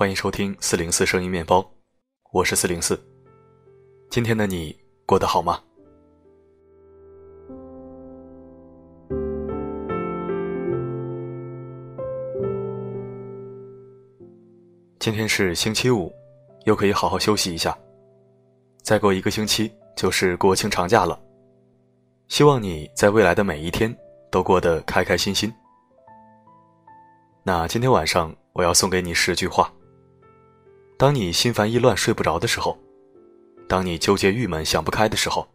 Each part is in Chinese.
欢迎收听四零四声音面包，我是四零四。今天的你过得好吗？今天是星期五，又可以好好休息一下。再过一个星期就是国庆长假了，希望你在未来的每一天都过得开开心心。那今天晚上我要送给你十句话。当你心烦意乱睡不着的时候，当你纠结郁闷想不开的时候，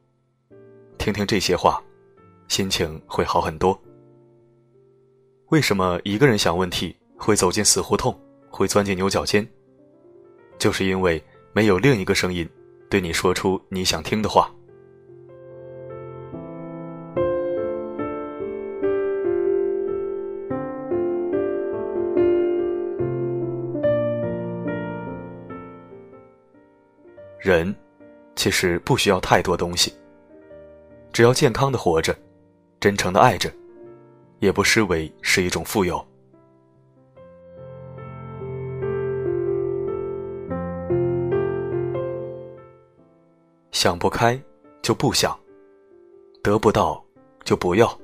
听听这些话，心情会好很多。为什么一个人想问题会走进死胡同？会钻进牛角尖，就是因为没有另一个声音对你说出你想听的话。人其实不需要太多东西，只要健康的活着，真诚的爱着，也不失为是一种富有。想不开，就不想；得不到，就不要。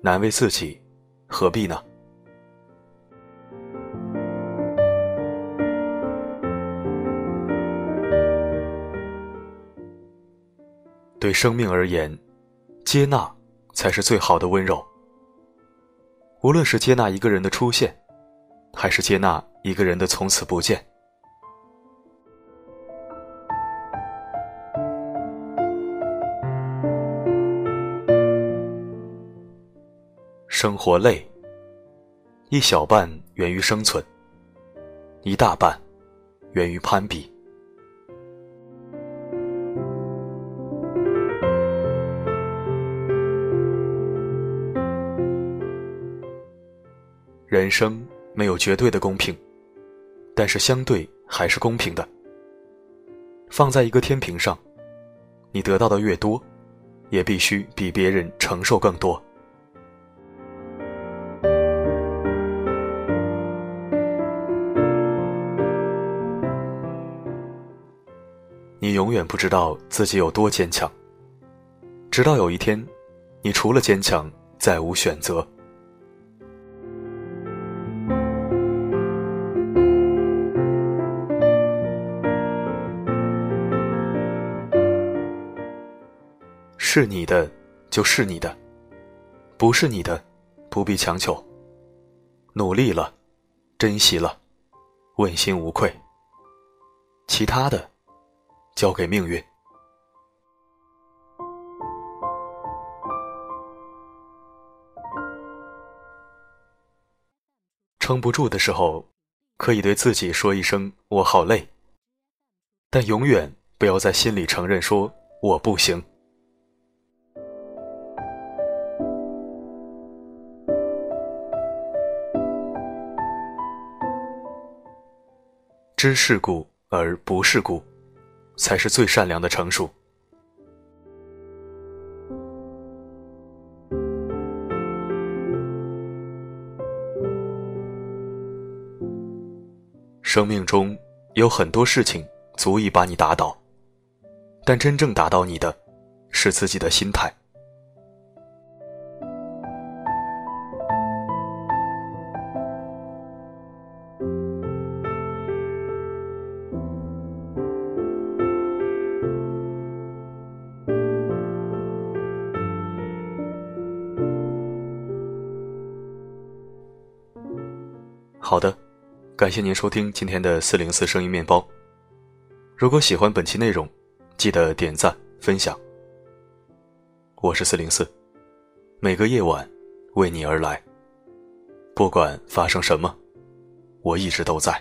难为自己，何必呢？对生命而言，接纳才是最好的温柔。无论是接纳一个人的出现，还是接纳一个人的从此不见。生活累，一小半源于生存，一大半源于攀比。人生没有绝对的公平，但是相对还是公平的。放在一个天平上，你得到的越多，也必须比别人承受更多。你永远不知道自己有多坚强，直到有一天，你除了坚强再无选择。是你的，就是你的；不是你的，不必强求。努力了，珍惜了，问心无愧。其他的。交给命运。撑不住的时候，可以对自己说一声“我好累”，但永远不要在心里承认说“我不行”。知世故而不世故。才是最善良的成熟。生命中有很多事情足以把你打倒，但真正打倒你的，是自己的心态。好的，感谢您收听今天的四零四声音面包。如果喜欢本期内容，记得点赞分享。我是四零四，每个夜晚为你而来。不管发生什么，我一直都在。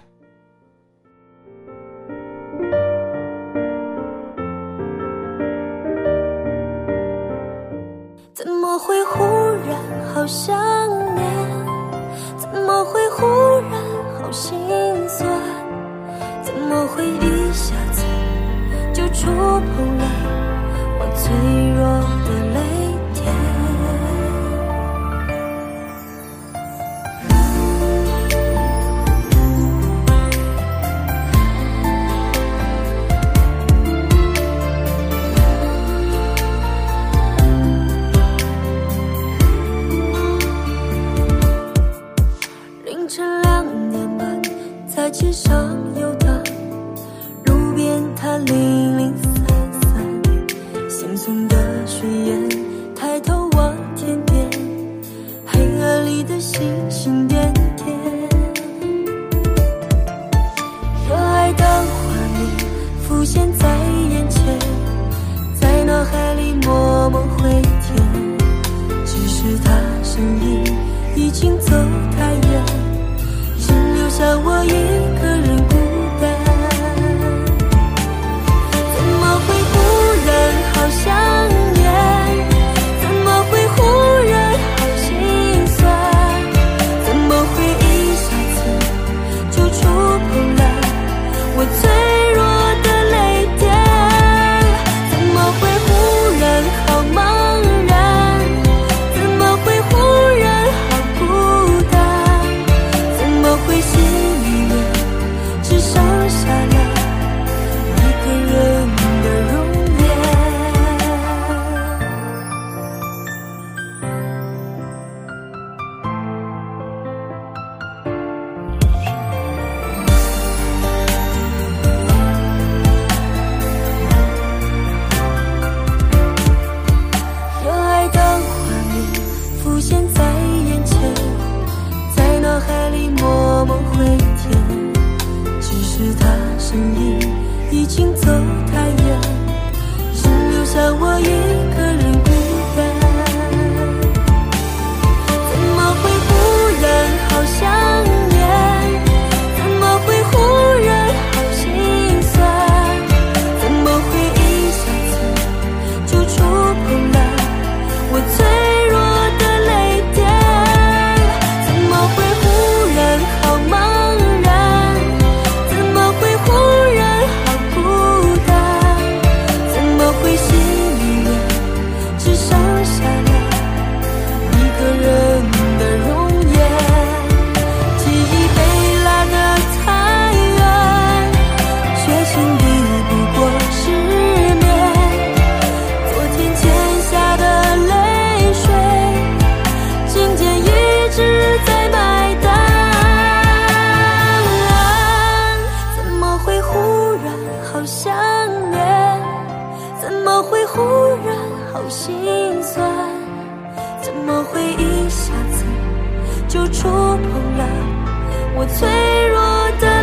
怎么会忽然好想心酸？怎么会一下子就触碰你的星星点点，热爱的画面浮现在眼前，在脑海里默默回甜。只是他身影已经走太远，只留下我一个。算我一。下次就触碰了我脆弱的